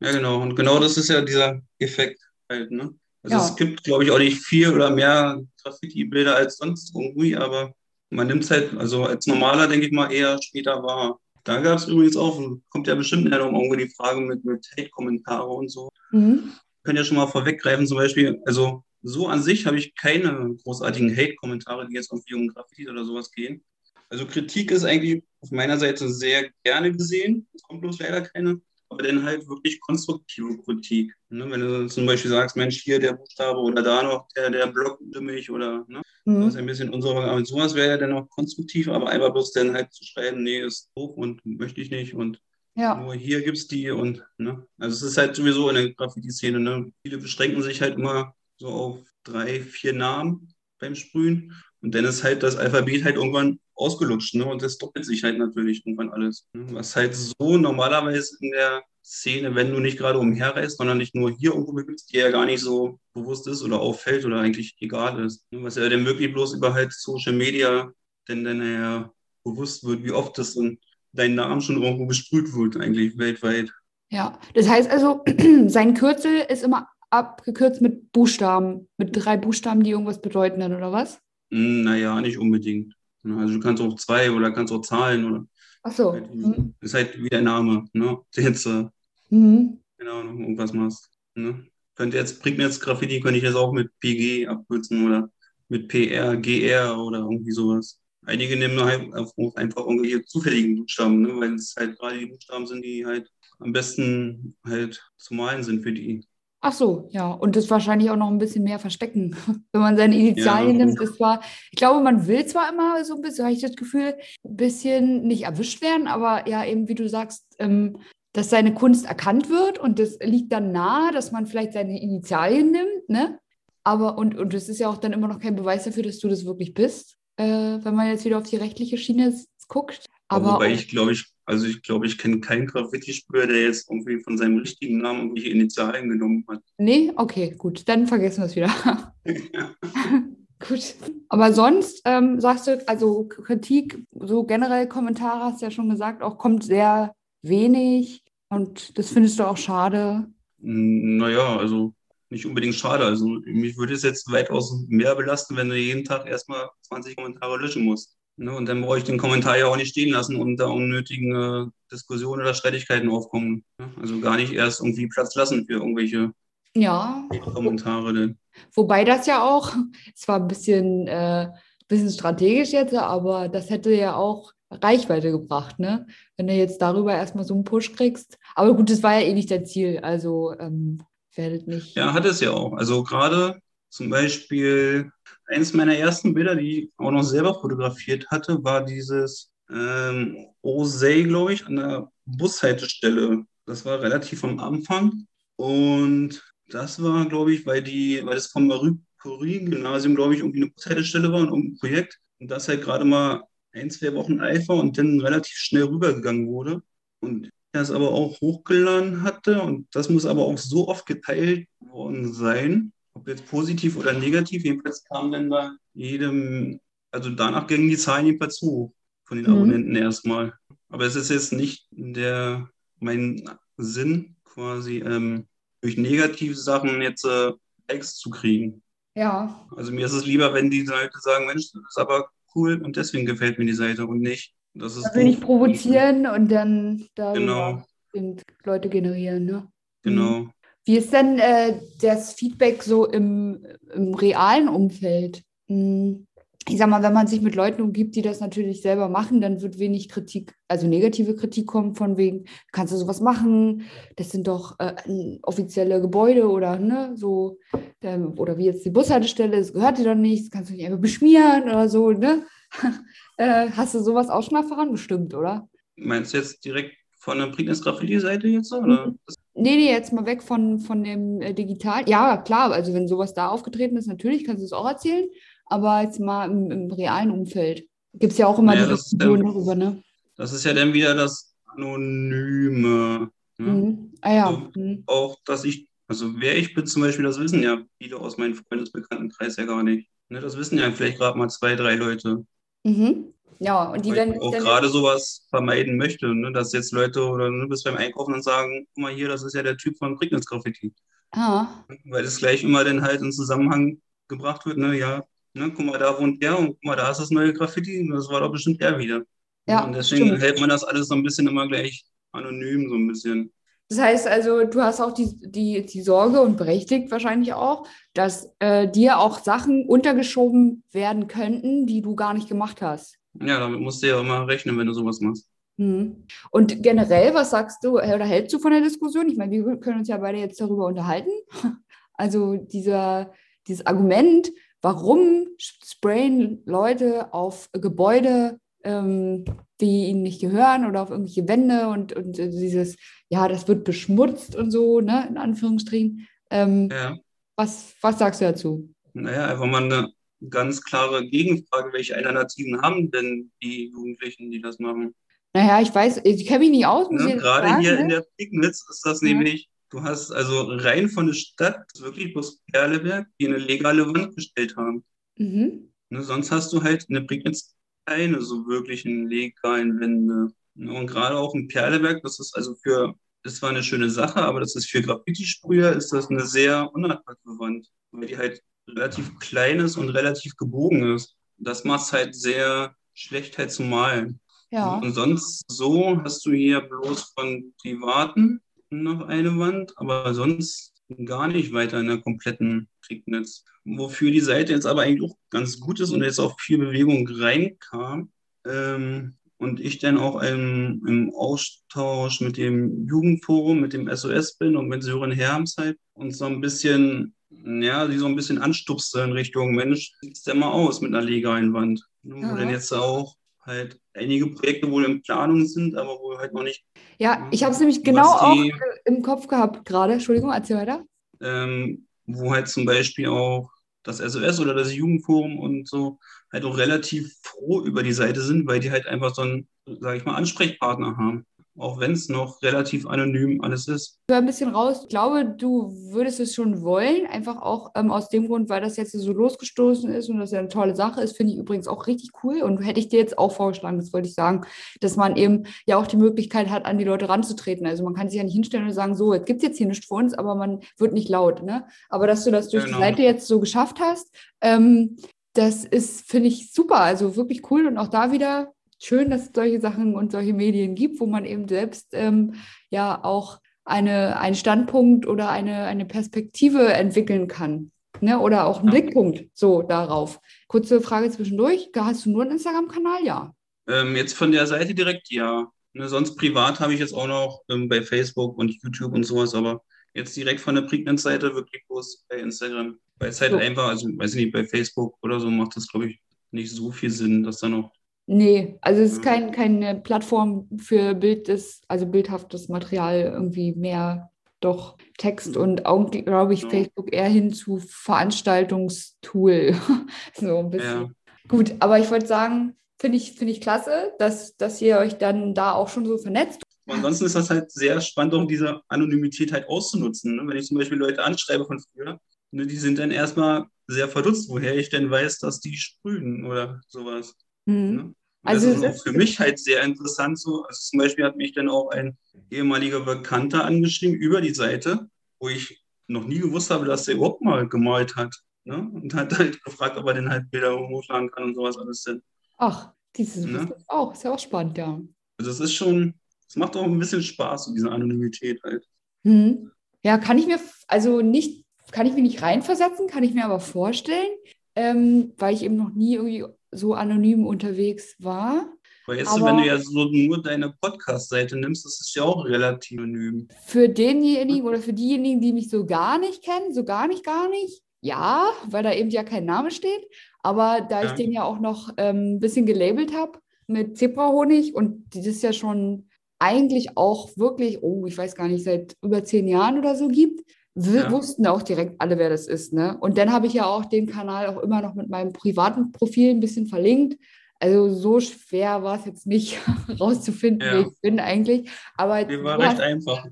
Ja, genau. Und genau das ist ja dieser Effekt halt, ne? Also Ja. es gibt, glaube ich, auch nicht viel oder mehr Graffiti-Bilder als sonst irgendwie, aber man nimmt es halt, also als Normaler, denke ich mal, eher später wahr. Da gab es übrigens auch, kommt ja bestimmt nachher noch irgendwo die Frage mit, mit Hate-Kommentare und so. Mhm. können ja schon mal vorweggreifen, zum Beispiel, also so an sich habe ich keine großartigen Hate-Kommentare, die jetzt irgendwie um Graffiti oder sowas gehen. Also Kritik ist eigentlich auf meiner Seite sehr gerne gesehen. Es kommt bloß leider keine. Aber dann halt wirklich konstruktive Kritik. Ne? Wenn du zum Beispiel sagst, Mensch, hier der Buchstabe oder da noch der, der Block stimmig oder ne? Das ist Mhm. ein bisschen unsere, aber sowas wäre ja dann auch konstruktiv, aber einfach bloß dann halt zu schreiben, nee, ist doof und möchte ich nicht und Ja. nur hier gibt es die und, ne? Also es ist halt sowieso in der Graffiti-Szene, ne? Viele beschränken sich halt immer so auf drei, vier Namen beim Sprühen und dann ist halt das Alphabet halt irgendwann ausgelutscht, ne? Und das doppelt sich halt natürlich irgendwann alles. Ne? Was halt so normalerweise in der Szene, wenn du nicht gerade umherreist, sondern nicht nur hier irgendwo bist, dir ja gar nicht so bewusst ist oder auffällt oder eigentlich egal ist. Ne? Was ja dann wirklich bloß über halt Social Media denn dann ja bewusst wird, wie oft das in dein Name schon irgendwo besprüht wird, eigentlich weltweit. Ja. Das heißt also, sein Kürzel ist immer abgekürzt mit Buchstaben, mit drei Buchstaben, die irgendwas bedeuten dann, oder was? Hm, Naja, nicht unbedingt. Ne, Also du kannst auch zwei oder kannst auch Zahlen oder Ach so. halt, Mhm. ist halt wie der Name, ne? Der jetzt, äh, Mhm. Ahnung, irgendwas machst. Ne? Könnte jetzt, Prignitz Graffiti könnte ich jetzt auch mit PG abkürzen oder mit PR, GR oder irgendwie sowas. Einige nehmen halt einfach einfach irgendwelche zufälligen Buchstaben, ne? weil es halt gerade die Buchstaben sind, die halt am besten halt zu malen sind für die. Ach so, ja. Und das wahrscheinlich auch noch ein bisschen mehr verstecken. Wenn man seine Initialien Ja. nimmt, ist zwar, ich glaube, man will zwar immer so ein bisschen, habe ich das Gefühl, ein bisschen nicht erwischt werden, aber ja, eben wie du sagst, ähm, dass seine Kunst erkannt wird und das liegt dann nahe, dass man vielleicht seine Initialien nimmt, ne? Aber, und, und das ist ja auch dann immer noch kein Beweis dafür, dass du das wirklich bist, äh, wenn man jetzt wieder auf die rechtliche Schiene guckt. Aber Wobei ich glaube, ich, also ich glaube, ich kenne keinen Graffiti-Sprüher, der jetzt irgendwie von seinem richtigen Namen irgendwelche Initialien genommen hat. Nee, okay, gut, dann vergessen wir es wieder. Gut. Aber sonst ähm, sagst du, also Kritik, so generell Kommentare hast du ja schon gesagt, auch kommt sehr wenig und das findest du auch schade. Hm, Naja, also nicht unbedingt schade. Also mich würde es jetzt weitaus mehr belasten, wenn du jeden Tag erstmal 20 Kommentare löschen musst. Ne? Und dann brauche ich den Kommentar ja auch nicht stehen lassen und da unnötigen äh, Diskussionen oder Streitigkeiten aufkommen. Ne? Also gar nicht erst irgendwie Platz lassen für irgendwelche Ja, Kommentare. Denn. wobei das ja auch, zwar ein bisschen, äh, bisschen strategisch jetzt, aber das hätte ja auch Reichweite gebracht, ne? Wenn du jetzt darüber erstmal so einen Push kriegst. Aber gut, das war ja eh nicht dein Ziel, also ähm, werdet nicht. Ja, hat es ja auch. Also gerade zum Beispiel eines meiner ersten Bilder, die ich auch noch selber fotografiert hatte, war dieses ähm, Osei, glaube ich, an der Bushaltestelle. Das war relativ am Anfang. Und das war, glaube ich, weil die, weil das vom Curie-Gymnasium, glaube ich, irgendwie eine Bushaltestelle war und irgendein Projekt. Und das halt gerade mal ein, zwei Wochen alt war und dann relativ schnell rübergegangen wurde. Und es aber auch hochgeladen hatte. Und das muss aber auch so oft geteilt worden sein, ob jetzt positiv oder negativ. Jedenfalls kam dann da jedem, also danach gingen die Zahlen jedenfalls hoch von den Mhm. Abonnenten erstmal. Aber es ist jetzt nicht der, mein Sinn, quasi ähm, durch negative Sachen jetzt äh, Likes zu kriegen. Ja, Also mir ist es lieber, wenn die Leute sagen, Mensch, das ist aber cool und deswegen gefällt mir die Seite und nicht. Das ist man will provozieren und dann darüber Genau, Leute generieren, ne? genau. Wie ist denn äh, das Feedback so im, im realen Umfeld? Hm, ich sag mal, wenn man sich mit Leuten umgibt, die das natürlich selber machen, dann wird wenig Kritik, also negative Kritik kommen von wegen, kannst du sowas machen? Das sind doch äh, offizielle Gebäude oder ne, so, ähm, oder wie jetzt die Bushaltestelle, das gehört dir doch nicht, das kannst du nicht einfach beschmieren oder so, ne? äh, hast du sowas auch schon erfahren? Bestimmt, oder? Meinst du jetzt direkt von der Prignitz Graffiti-Seite jetzt, oder? Mhm. Nee, nee, jetzt mal weg von, von dem äh, Digital. Ja, klar, also wenn sowas da aufgetreten ist, natürlich kannst du es auch erzählen aber jetzt mal im, im realen Umfeld gibt es ja auch immer ja, die Diskussion darüber, ne? Das ist ja dann wieder das Anonyme. Ne? Mhm. Ah ja. Also mhm. Auch, dass ich, also wer ich bin zum Beispiel, das wissen ja viele aus meinem Freundesbekanntenkreis ja gar nicht. Ne, das wissen ja vielleicht gerade mal zwei, drei Leute. Mhm. Ja, und die werden. Ich auch gerade sowas vermeiden möchte, ne? dass jetzt Leute oder du bist beim Einkaufen und sagen, guck mal hier, das ist ja der Typ von Prignitz Graffiti. Ah. Weil das gleich immer dann halt in Zusammenhang gebracht wird, ne, ja, Ne, guck mal, da wohnt der und guck mal, da ist das neue Graffiti. Das war doch bestimmt der wieder. Ja, und deswegen stimmt. hält man das alles so ein bisschen immer gleich anonym, so ein bisschen. Das heißt also, du hast auch die, die, die Sorge und berechtigt wahrscheinlich auch, dass äh, dir auch Sachen untergeschoben werden könnten, die du gar nicht gemacht hast. Ja, damit musst du ja immer rechnen, wenn du sowas machst. Hm. Und generell, was sagst du oder hältst du von der Diskussion? Ich meine, wir können uns ja beide jetzt darüber unterhalten. Also dieser, dieses Argument, warum sprayen Leute auf Gebäude, ähm, die ihnen nicht gehören oder auf irgendwelche Wände und, und dieses, ja, das wird beschmutzt und so, ne, in Anführungsstrichen. Ähm, ja. was, was sagst du dazu? Naja, einfach mal eine ganz klare Gegenfrage, welche Alternativen haben denn die Jugendlichen, die das machen? Naja, ich weiß, ich kenne mich nicht aus. Ne? Gerade hier ne? in der Pignitz ist das ja. nämlich Du hast also rein von der Stadt wirklich bloß Perleberg, die eine legale Wand gestellt haben. Mhm. Ne, sonst hast du halt in der Prignitz keine so wirklichen legalen Wände. Ne, und gerade auch in Perleberg, das ist also für, das war eine schöne Sache, aber das ist für Graffiti-Sprüher ist das eine sehr unattraktive Wand, weil die halt relativ klein ist und relativ gebogen ist. Das macht es halt sehr schlecht halt zu malen. Ja. Und sonst so hast du hier bloß von privaten noch eine Wand, aber sonst gar nicht weiter in der kompletten Prignitz. Wofür die Seite jetzt aber eigentlich auch ganz gut ist und jetzt auch viel Bewegung reinkam. Ähm, und ich dann auch im, im, Austausch mit dem Jugendforum, mit dem SOS bin und mit Sören Hermzeit und so ein bisschen, ja, die so ein bisschen anstupste in Richtung, Mensch, sieht's denn mal aus mit einer legalen Wand? Wo ja. denn jetzt auch halt einige Projekte wohl in Planung sind, aber wohl halt noch nicht. Ja, ich habe es nämlich genau auch im Kopf gehabt gerade. Entschuldigung, erzähl weiter. Ähm, wo halt zum Beispiel auch das SOS oder das Jugendforum und so halt auch relativ froh über die Seite sind, weil die halt einfach so einen, sage ich mal, Ansprechpartner haben auch wenn es noch relativ anonym alles ist. Ich höre ein bisschen raus. Ich glaube, du würdest es schon wollen, einfach auch ähm, aus dem Grund, weil das jetzt so losgestoßen ist und das ja eine tolle Sache ist, finde ich übrigens auch richtig cool und hätte ich dir jetzt auch vorgeschlagen, das wollte ich sagen, dass man eben ja auch die Möglichkeit hat, an die Leute ranzutreten. Also man kann sich ja nicht hinstellen und sagen, so, jetzt gibt es jetzt hier nichts für uns, aber man wird nicht laut. Ne? Aber dass du das durch genau. die Seite jetzt so geschafft hast, ähm, das ist, finde ich, super. Also wirklich cool und auch da wieder schön, dass es solche Sachen und solche Medien gibt, wo man eben selbst ähm, ja auch eine, einen Standpunkt oder eine, eine Perspektive entwickeln kann. Ne? Oder auch einen ja. Blickpunkt so darauf. Kurze Frage zwischendurch. Hast du nur einen Instagram-Kanal? Ja. Ähm, jetzt von der Seite direkt ja. Ne, sonst privat habe ich jetzt auch noch ähm, bei Facebook und YouTube und sowas, aber jetzt direkt von der Prignitz-Seite wirklich bloß bei Instagram. Weil es halt so. einfach, also weiß ich nicht, bei Facebook oder so macht das, glaube ich, nicht so viel Sinn, dass da noch Nee, also es ist kein, keine Plattform für Bild also bildhaftes Material, irgendwie mehr doch Text und auch, glaube ich, ja. Facebook eher hin zu Veranstaltungstool. so ein bisschen. Ja. Gut, aber ich wollte sagen, finde ich, find ich klasse, dass, dass ihr euch dann da auch schon so vernetzt. Ansonsten ist das halt sehr spannend, um diese Anonymität halt auszunutzen. Ne? Wenn ich zum Beispiel Leute anschreibe von früher, ne, die sind dann erstmal sehr verdutzt, woher ich denn weiß, dass die sprühen oder sowas. Mhm. Ne? Also das ist auch für mich halt sehr interessant so. Also zum Beispiel hat mich dann auch ein ehemaliger Bekannter angeschrieben über die Seite, wo ich noch nie gewusst habe, dass der überhaupt mal gemalt hat. Ne? Und hat halt gefragt, ob er denn halt Bilder hochladen kann und sowas alles denn. Ach, dieses ne? auch, ist ja auch spannend, ja. Also es ist schon, es macht auch ein bisschen Spaß, so diese Anonymität halt. Hm. Ja, kann ich mir, also nicht, kann ich mir nicht reinversetzen, kann ich mir aber vorstellen, ähm, weil ich eben noch nie irgendwie so anonym unterwegs war. Aber du, wenn du ja so nur deine Podcast-Seite nimmst, das ist ja auch relativ anonym. Für denjenigen oder für diejenigen, die mich so gar nicht kennen, so gar nicht, gar nicht, ja, weil da eben ja kein Name steht. Aber da ja. ich den ja auch noch ähm, ein bisschen gelabelt habe mit Zebrahonig und das ja schon eigentlich auch wirklich, oh, ich weiß gar nicht, seit über zehn Jahren oder so gibt, ja. wussten auch direkt alle, wer das ist. Ne? Und dann habe ich ja auch den Kanal auch immer noch mit meinem privaten Profil ein bisschen verlinkt. Also so schwer war es jetzt nicht rauszufinden, ja. wer ich bin eigentlich. Aber Mir war recht hast, einfach.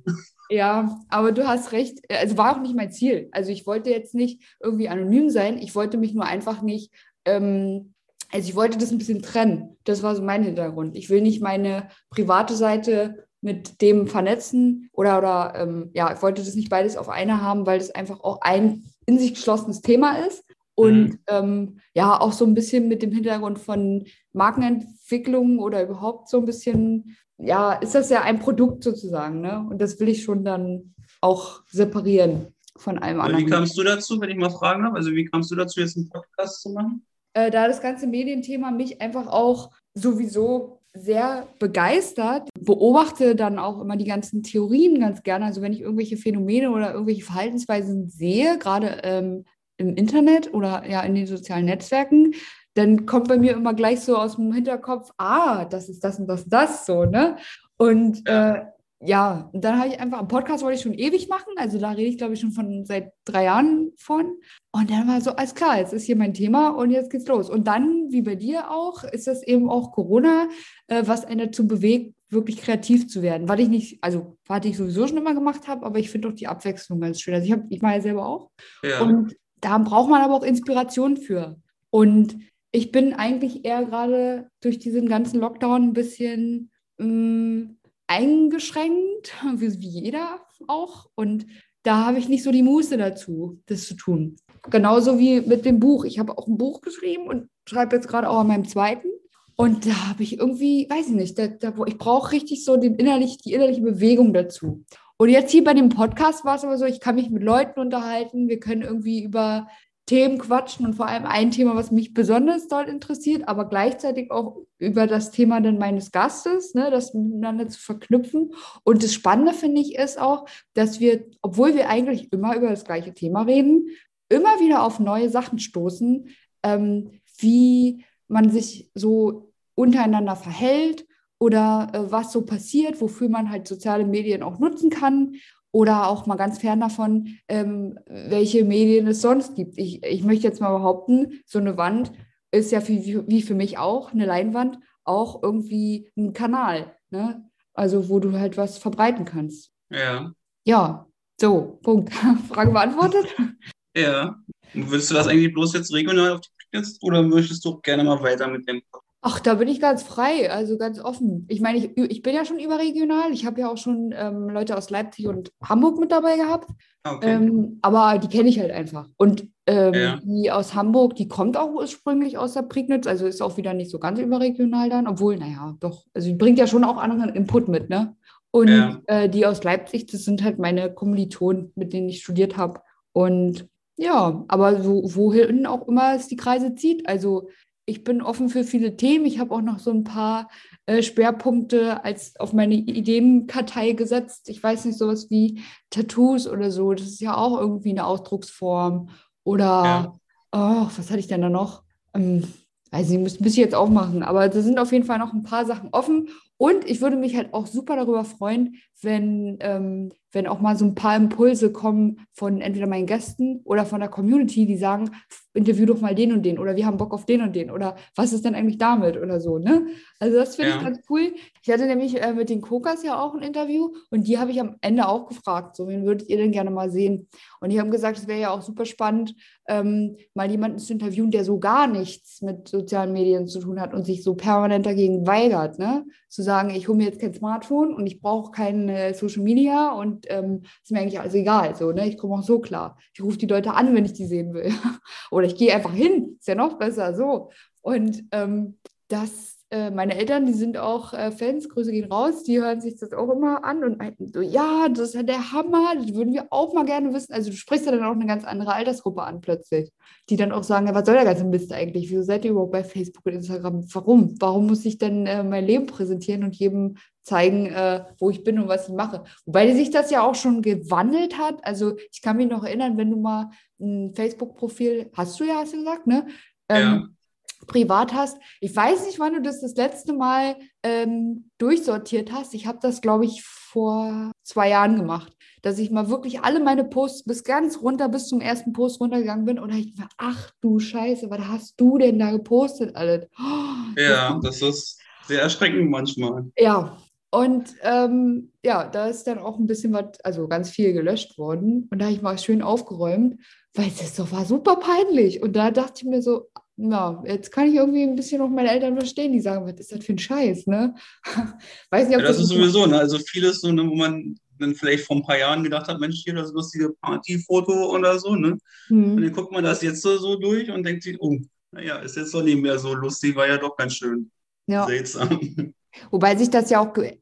Ja, aber du hast recht. Also war auch nicht mein Ziel. Also ich wollte jetzt nicht irgendwie anonym sein. Ich wollte mich nur einfach nicht ähm, also ich wollte das ein bisschen trennen. Das war so mein Hintergrund. Ich will nicht meine private Seite mit dem vernetzen oder, oder ähm, ja, ich wollte das nicht beides auf einer haben, weil das einfach auch ein in sich geschlossenes Thema ist. Und mhm. ähm, ja, auch so ein bisschen mit dem Hintergrund von Markenentwicklung oder überhaupt so ein bisschen, ja, ist das ja ein Produkt sozusagen, ne? Und das will ich schon dann auch separieren von allem anderen. Wie kamst du dazu, wenn ich mal fragen darf? Also wie kamst du dazu, jetzt einen Podcast zu machen? äh, da das ganze Medienthema mich einfach auch sowieso sehr begeistert, beobachte dann auch immer die ganzen Theorien ganz gerne. Also wenn ich irgendwelche Phänomene oder irgendwelche Verhaltensweisen sehe, gerade ähm, im Internet oder ja in den sozialen Netzwerken, dann kommt bei mir immer gleich so aus dem Hinterkopf, ah, das ist das und das und das so, ne? Und äh, ja, dann habe ich einfach, einen Podcast wollte ich schon ewig machen, also da rede ich glaube ich schon von seit drei Jahren von. Und dann war so, alles klar, jetzt ist hier mein Thema und jetzt geht's los. Und dann, wie bei dir auch, ist das eben auch Corona, äh, was einen dazu bewegt, wirklich kreativ zu werden. Was ich nicht, also was ich sowieso schon immer gemacht habe, aber ich finde auch die Abwechslung ganz schön. Also ich, ich mache ja selber auch. Ja. Und da braucht man aber auch Inspiration für. Und ich bin eigentlich eher gerade durch diesen ganzen Lockdown ein bisschen mh, mm, eingeschränkt, wie, jeder auch. Und da habe ich nicht so die Muße dazu, das zu tun. Genauso wie mit dem Buch. Ich habe auch ein Buch geschrieben und schreibe jetzt gerade auch an meinem zweiten. Und da habe ich irgendwie, weiß ich nicht, da, da, ich brauche richtig so den innerlich, die innerliche Bewegung dazu. Und jetzt hier bei dem Podcast war es aber so, ich kann mich mit Leuten unterhalten, wir können irgendwie über Themen quatschen und vor allem ein Thema, was mich besonders dort interessiert, aber gleichzeitig auch über das Thema dann meines Gastes, ne, das miteinander zu verknüpfen. Und das Spannende finde ich ist auch, dass wir, obwohl wir eigentlich immer über das gleiche Thema reden, immer wieder auf neue Sachen stoßen, ähm, wie man sich so untereinander verhält oder äh, was so passiert, wofür man halt soziale Medien auch nutzen kann oder auch mal ganz fern davon, ähm, welche Medien es sonst gibt. Ich, ich möchte jetzt mal behaupten, so eine Wand ist ja wie, wie für mich auch, eine Leinwand, auch irgendwie ein Kanal. Ne? Also wo du halt was verbreiten kannst. Ja. Ja, so, Punkt. Frage beantwortet? Ja. Würdest du das eigentlich bloß jetzt regional auf die jetzt oder möchtest du auch gerne mal weiter mit dem Ach, da bin ich ganz frei, also ganz offen. Ich meine, ich, ich bin ja schon überregional. Ich habe ja auch schon ähm, Leute aus Leipzig und Hamburg mit dabei gehabt. Okay. Ähm, aber die kenne ich halt einfach. Und ähm, ja. die aus Hamburg, die kommt auch ursprünglich aus der Prignitz, also ist auch wieder nicht so ganz überregional dann, obwohl, naja, doch, also die bringt ja schon auch anderen Input mit, ne? Und ja. äh, die aus Leipzig, das sind halt meine Kommilitonen, mit denen ich studiert habe. Und ja, aber so, wohin auch immer es die Kreise zieht. Also ich bin offen für viele Themen. Ich habe auch noch so ein paar äh, Schwerpunkte als auf meine Ideenkartei gesetzt. Ich weiß nicht, sowas wie Tattoos oder so. Das ist ja auch irgendwie eine Ausdrucksform. Oder, ja. oh, was hatte ich denn da noch? Ähm, also, ich müsste ich jetzt auch machen. Aber da sind auf jeden Fall noch ein paar Sachen offen. Und ich würde mich halt auch super darüber freuen, wenn, ähm, wenn auch mal so ein paar Impulse kommen von entweder meinen Gästen oder von der Community, die sagen, interview doch mal den und den oder wir haben Bock auf den und den oder was ist denn eigentlich damit oder so, ne? Also das finde ja. ich ganz cool. Ich hatte nämlich äh, mit den Kokas ja auch ein Interview und die habe ich am Ende auch gefragt, so wen würdet ihr denn gerne mal sehen? Und die haben gesagt, es wäre ja auch super spannend, ähm, mal jemanden zu interviewen, der so gar nichts mit sozialen Medien zu tun hat und sich so permanent dagegen weigert, ne? Zu sagen, ich hole mir jetzt kein Smartphone und ich brauche kein äh, Social Media und ähm, ist mir eigentlich alles egal. So, ne? Ich komme auch so klar. Ich rufe die Leute an, wenn ich die sehen will. Oder ich gehe einfach hin, ist ja noch besser so. Und ähm, das äh, meine Eltern, die sind auch äh, Fans, Grüße gehen raus, die hören sich das auch immer an und meinten so, ja, das ist ja der Hammer, das würden wir auch mal gerne wissen. Also du sprichst ja dann auch eine ganz andere Altersgruppe an plötzlich, die dann auch sagen, ja, was soll der ganze Mist eigentlich? Wieso seid ihr überhaupt bei Facebook und Instagram? Warum? Warum muss ich denn äh, mein Leben präsentieren und jedem zeigen, äh, wo ich bin und was ich mache? Wobei sich das ja auch schon gewandelt hat. Also ich kann mich noch erinnern, wenn du mal ein Facebook-Profil, hast du ja, hast du gesagt, ne? Ähm, ja privat hast. Ich weiß nicht, wann du das das letzte Mal ähm, durchsortiert hast. Ich habe das, glaube ich, vor zwei Jahren gemacht, dass ich mal wirklich alle meine Posts bis ganz runter, bis zum ersten Post runtergegangen bin und ich war, ach du Scheiße, was hast du denn da gepostet alles? Oh, ja, das, das ist sehr erschreckend manchmal. Ja, und ähm, ja, da ist dann auch ein bisschen was, also ganz viel gelöscht worden. Und da habe ich mal schön aufgeräumt, weil es doch war super peinlich. Und da dachte ich mir so, ja, jetzt kann ich irgendwie ein bisschen noch meine Eltern verstehen, die sagen, was ist das für ein Scheiß, ne? Weiß nicht, ob ja, das, das ist sowieso, ne? Also vieles so, ne, wo man dann vielleicht vor ein paar Jahren gedacht hat, Mensch, hier das lustige Partyfoto oder so, ne? Mhm. Und dann guckt man das jetzt so, durch und denkt sich, oh, naja, ist jetzt doch nicht mehr so lustig, war ja doch ganz schön ja. seltsam. Wobei sich das ja auch ge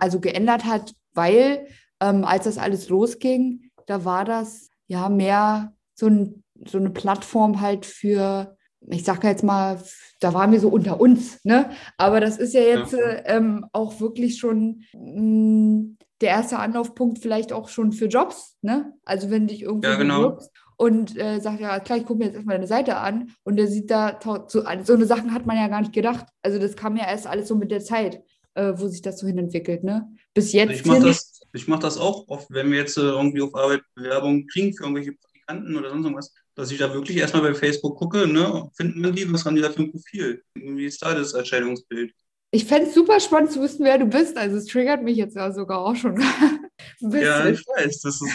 also geändert hat, weil ähm, als das alles losging, da war das ja mehr so, ein, so eine Plattform halt für ich sage jetzt mal, da waren wir so unter uns, ne? Aber das ist ja jetzt ja. Äh, ähm, auch wirklich schon mh, mm, der erste Anlaufpunkt vielleicht auch schon für Jobs, ne? Also wenn dich irgendwo ja, genau. und äh, sagt, ja klar, ich gucke mir jetzt erstmal deine Seite an und der sieht da, so, so eine Sachen hat man ja gar nicht gedacht. Also das kam ja erst alles so mit der Zeit, äh, wo sich das so hinentwickelt, ne? Bis jetzt. Ich mache das, mach das auch oft, wenn wir jetzt äh, irgendwie auf Arbeit Bewerbungen kriegen für irgendwelche Praktikanten oder sonst irgendwas dass ich da wirklich erstmal bei Facebook gucke, ne, finden wir die, was haben die da für ein Profil? Wie ist da das Erscheinungsbild? Ich fände es super spannend zu wissen, wer du bist. Also es triggert mich jetzt ja sogar auch schon. ja, ich weiß, das ist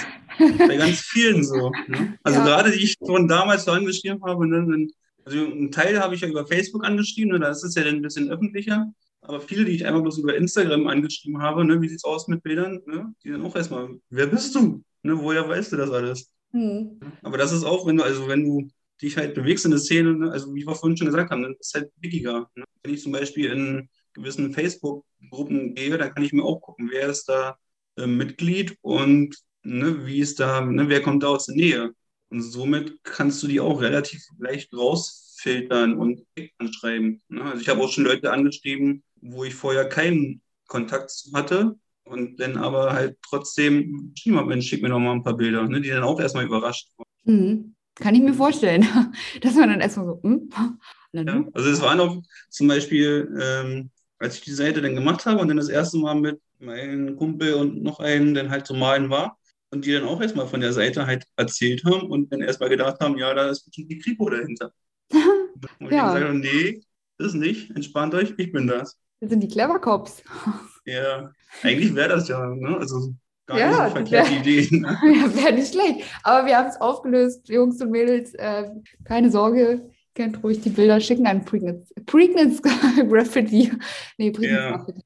bei ganz vielen so. Ne? Also ja. gerade die ich von damals so angeschrieben habe, ne, also einen Teil habe ich ja über Facebook angeschrieben, ne, da ist es ja dann ein bisschen öffentlicher. Aber viele, die ich einfach bloß über Instagram angeschrieben habe, ne, wie sieht es aus mit Bildern, ne, die dann auch erstmal, wer bist du? Ne, woher weißt du das alles? Mhm. Aber das ist auch, wenn du, also wenn du dich halt bewegst in der Szene, ne? also wie wir vorhin schon gesagt haben, dann ist es halt wickiger. Ne? Wenn ich zum Beispiel in gewissen Facebook-Gruppen gehe, dann kann ich mir auch gucken, wer ist da äh, Mitglied und ne, wie ist da, ne, wer kommt da aus der Nähe. Und somit kannst du die auch relativ leicht rausfiltern und anschreiben. Ne? Also ich habe auch schon Leute angeschrieben, wo ich vorher keinen Kontakt hatte, und dann aber halt trotzdem Mensch, schick mir doch mal ein paar Bilder, ne, die dann auch erstmal überrascht waren. Mhm. Kann ich mir vorstellen, dass man dann erstmal so, hm? ja, also es war noch zum Beispiel, ähm, als ich die Seite dann gemacht habe und dann das erste Mal mit meinem Kumpel und noch einen dann halt zum Malen war und die dann auch erstmal von der Seite halt erzählt haben und dann erstmal gedacht haben, ja, da ist bestimmt die Kripo dahinter. und ja. ich gesagt habe, nee, das nicht, entspannt euch, ich bin das. Wir sind die Clever Cops. Ja, eigentlich wäre das ja, ne? Also gar ja, nicht so verkehrte wär, Idee. Ne? Ja, wäre nicht schlecht. Aber wir haben es aufgelöst, Jungs und Mädels. Äh, keine Sorge, könnt ruhig die Bilder schicken an Pregnancy, Pregnancy Graffiti. Nee, Pregnancy ja. Graffiti.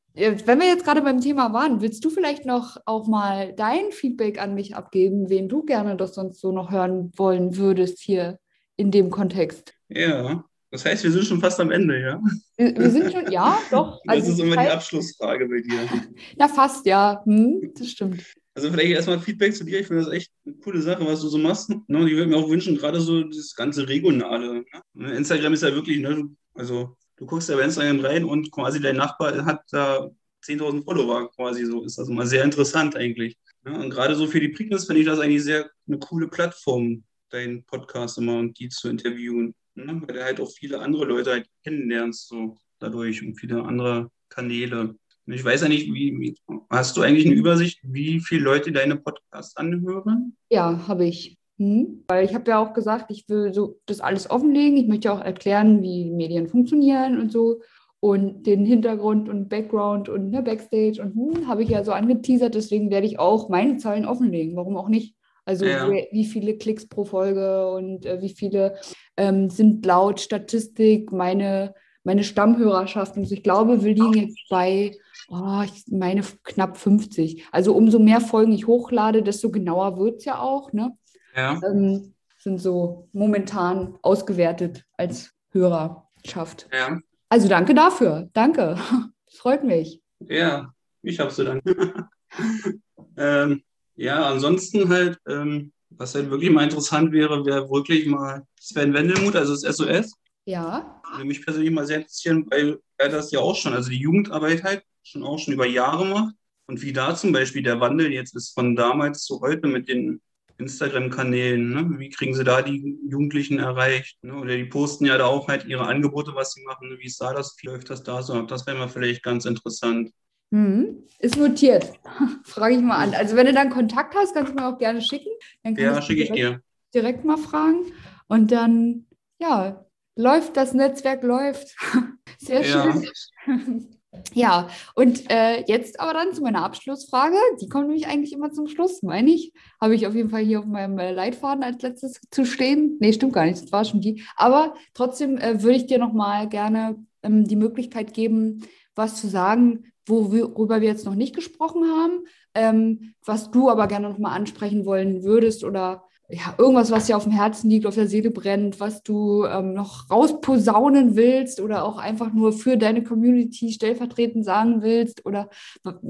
Wenn wir jetzt gerade beim Thema waren, willst du vielleicht noch auch mal dein Feedback an mich abgeben, wen du gerne das sonst so noch hören wollen würdest hier in dem Kontext? Ja, das heißt, wir sind schon fast am Ende, ja? Wir, wir sind schon, ja, doch. Also das ist immer die Abschlussfrage bei dir. Na, fast, ja. Hm, das stimmt. Also vielleicht erstmal Feedback zu dir. Ich finde das echt eine coole Sache, was du so machst. Ne? Ich würde mir auch wünschen, gerade so das ganze Regionale. Ne? Instagram ist ja wirklich, ne? also du guckst ja bei Instagram rein und quasi dein Nachbar hat da 10.000 Follower quasi so. Ist das immer sehr interessant eigentlich. Ne? Und gerade so für die Prigness finde ich das eigentlich sehr eine coole Plattform, deinen Podcast immer und die zu interviewen ne? weil du halt auch viele andere Leute halt kennenlernst, so dadurch und viele andere Kanäle. Und ich weiß ja nicht, wie, wie, hast du eigentlich eine Übersicht, wie viele Leute deine Podcasts anhören? Ja, habe ich. Hm. Weil ich habe ja auch gesagt, ich will so das alles offenlegen. Ich möchte auch erklären, wie Medien funktionieren und so. Und den Hintergrund und Background und ne, Backstage und hm, habe ich ja so angeteasert. Deswegen werde ich auch meine Zahlen offenlegen. Warum auch nicht? Also ja. wie, viele Klicks pro Folge und äh, wie viele ähm, sind laut Statistik meine, meine Stammhörerschaft. Und ich glaube, wir liegen jetzt bei, oh, ich meine, knapp 50. Also umso mehr Folgen ich hochlade, desto genauer wird es ja auch. Ne? Ja. Ähm, sind so momentan ausgewertet als Hörerschaft. Ja. Also danke dafür. Danke. Freut mich. Ja, ich habe zu danken. ähm, ja, ansonsten halt, ähm, was halt wirklich mal interessant wäre, wäre wirklich mal Sven Wendelmuth, also das SOS. Ja. Würde mich persönlich mal sehr interessieren, weil er das ja auch schon, also die Jugendarbeit halt schon auch schon über Jahre macht. Und wie da zum Beispiel der Wandel jetzt ist von damals zu heute mit den Instagram-Kanälen. Ne? Wie kriegen sie da die Jugendlichen erreicht? Ne? Oder die posten ja da auch halt ihre Angebote, was sie machen. Wie ist da das? Wie läuft das da so? Das wäre mal vielleicht ganz interessant. Mhm. Ist notiert. Frage ich mal an. Also wenn du dann Kontakt hast, kannst du mir auch gerne schicken. ja, schicke ich dir. Direkt mal fragen. Und dann, ja, läuft das Netzwerk, läuft. Sehr schön. Ja. Ja, und äh, jetzt aber dann zu meiner Abschlussfrage. Die kommt nämlich eigentlich immer zum Schluss, meine ich. Habe ich auf jeden Fall hier auf meinem äh, Leitfaden als letztes zu stehen. Nee, stimmt gar nicht, das war schon die. Aber trotzdem äh, würde ich dir nochmal gerne ähm, die Möglichkeit geben, was zu sagen, worüber wir jetzt noch nicht gesprochen haben, ähm, was du aber gerne nochmal ansprechen wollen würdest oder ja, irgendwas, was dir auf dem Herzen liegt, auf der Seele brennt, was du ähm, noch rausposaunen willst oder auch einfach nur für deine Community stellvertretend sagen willst oder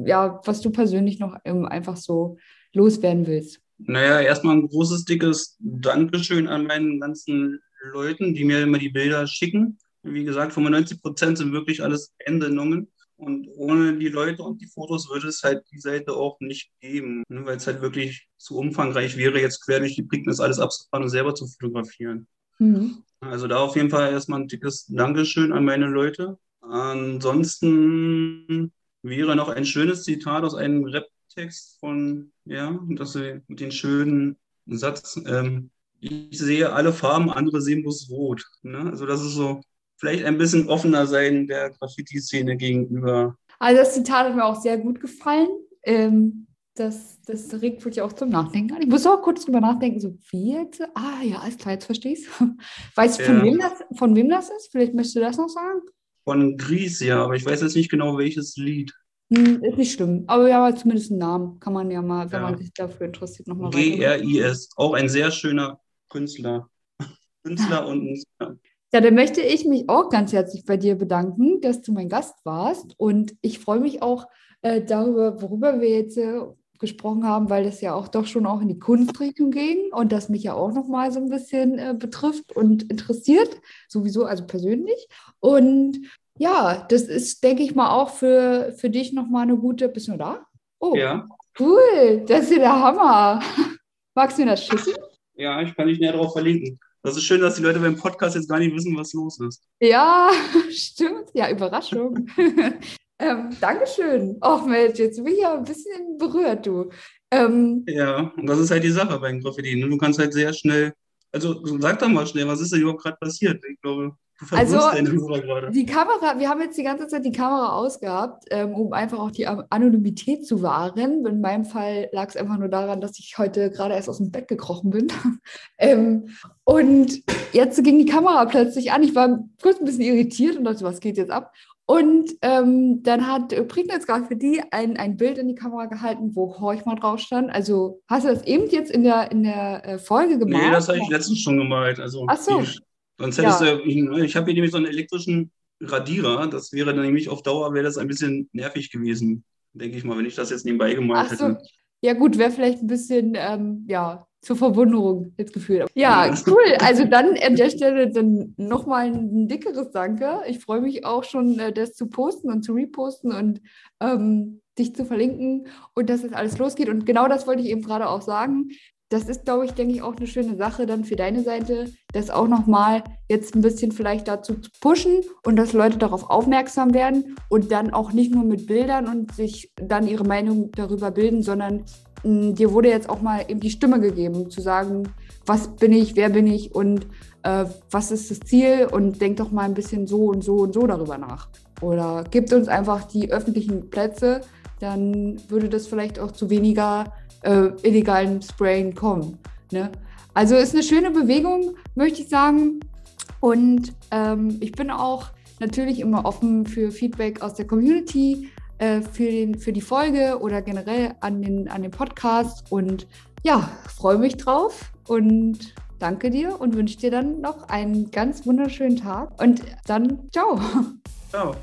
ja, was du persönlich noch ähm, einfach so loswerden willst? Naja, erstmal ein großes, dickes Dankeschön an meinen ganzen Leuten, die mir immer die Bilder schicken. Wie gesagt, 95 Prozent sind wirklich alles Endendungen. Und ohne die Leute und die Fotos würde es halt die Seite auch nicht geben, ne, weil es halt wirklich zu umfangreich wäre, jetzt quer durch die Prignitz alles abzufahren und selber zu fotografieren. Mhm. Also da auf jeden Fall erstmal ein dickes Dankeschön an meine Leute. Ansonsten wäre noch ein schönes Zitat aus einem Rap-Text von, ja, das mit den schönen Satz, ähm, ich sehe alle Farben, andere sehen bloß rot. Ne? Also das ist so vielleicht ein bisschen offener sein der Graffiti-Szene gegenüber. Also das Zitat hat mir auch sehr gut gefallen. Ähm, das, das regt wirklich auch zum Nachdenken an. Ich muss auch kurz drüber nachdenken, so wie jetzt? Ah ja, alles klar, jetzt verstehe ich es. Weißt du, von, wem das, von wem das ist? Vielleicht möchtest du das noch sagen? Von Gries, ja, aber ich weiß jetzt nicht genau, welches Lied. Hm, ist nicht schlimm, aber ja, zumindest einen Namen kann man ja mal, wenn ja. man sich dafür interessiert, nochmal G-R-I-S, auch ein sehr schöner Künstler. Künstler und ja. Ja, dann möchte ich mich auch ganz herzlich bei dir bedanken, dass du mein Gast warst. Und ich freue mich auch äh, darüber, worüber wir jetzt äh, gesprochen haben, weil das ja auch doch schon auch in die Kunstrichtung ging und das mich ja auch nochmal so ein bisschen äh, betrifft und interessiert, sowieso, also persönlich. Und ja, das ist, denke ich mal, auch für, für dich nochmal eine gute. Bist du da? Oh, ja. Cool, das ist ja der Hammer. Magst du mir das schicken? Ja, ich kann dich näher darauf verlinken. Das ist schön, dass die Leute beim Podcast jetzt gar nicht wissen, was los ist. Ja, stimmt. Ja, Überraschung. ähm, Dankeschön. Och Mensch, jetzt bin ich ja ein bisschen berührt, du. Ähm, ja, und das ist halt die Sache beim Graffiti. Ne? Du kannst halt sehr schnell, also sag doch mal schnell, was ist denn überhaupt gerade passiert? Ich glaube, also, die Kamera, wir haben jetzt die ganze Zeit die Kamera ausgehabt, ähm, um einfach auch die Anonymität zu wahren. In meinem Fall lag es einfach nur daran, dass ich heute gerade erst aus dem Bett gekrochen bin. ähm, und jetzt ging die Kamera plötzlich an. Ich war kurz ein bisschen irritiert und dachte, was geht jetzt ab? Und ähm, dann hat Prignitz Graffiti ein, ein Bild in die Kamera gehalten, wo Horch mal drauf stand. Also hast du das eben jetzt in der, in der äh, Folge gemalt? Nee, das habe ich letztens schon gemalt. Also Ach so. Die, Sonst hättest ja. du, ich habe hier nämlich so einen elektrischen Radierer, das wäre dann nämlich auf Dauer, wäre das ein bisschen nervig gewesen, denke ich mal, wenn ich das jetzt nebenbei gemalt so. hätte. Ja gut, wäre vielleicht ein bisschen, ähm, ja, zur Verwunderung jetzt gefühlt. Ja, cool. Also dann an der Stelle dann nochmal ein dickeres Danke. Ich freue mich auch schon, äh, das zu posten und zu reposten und ähm, dich zu verlinken und dass es das alles losgeht. Und genau das wollte ich eben gerade auch sagen das ist, glaube ich, denke ich, auch eine schöne Sache dann für deine Seite, das auch nochmal jetzt ein bisschen vielleicht dazu zu pushen und dass Leute darauf aufmerksam werden und dann auch nicht nur mit Bildern und sich dann ihre Meinung darüber bilden, sondern mh, dir wurde jetzt auch mal eben die Stimme gegeben, zu sagen, was bin ich, wer bin ich und äh, was ist das Ziel und denk doch mal ein bisschen so und so und so darüber nach. Oder gibt uns einfach die öffentlichen Plätze, dann würde das vielleicht auch zu weniger äh, illegalen Sprayen kommen. Ne? Also ist eine schöne Bewegung, möchte ich sagen. Und ähm, ich bin auch natürlich immer offen für Feedback aus der Community, äh, für, den, für die Folge oder generell an den, an den Podcast. Und ja, freue mich drauf und danke dir und wünsche dir dann noch einen ganz wunderschönen Tag. Und dann ciao. Ciao.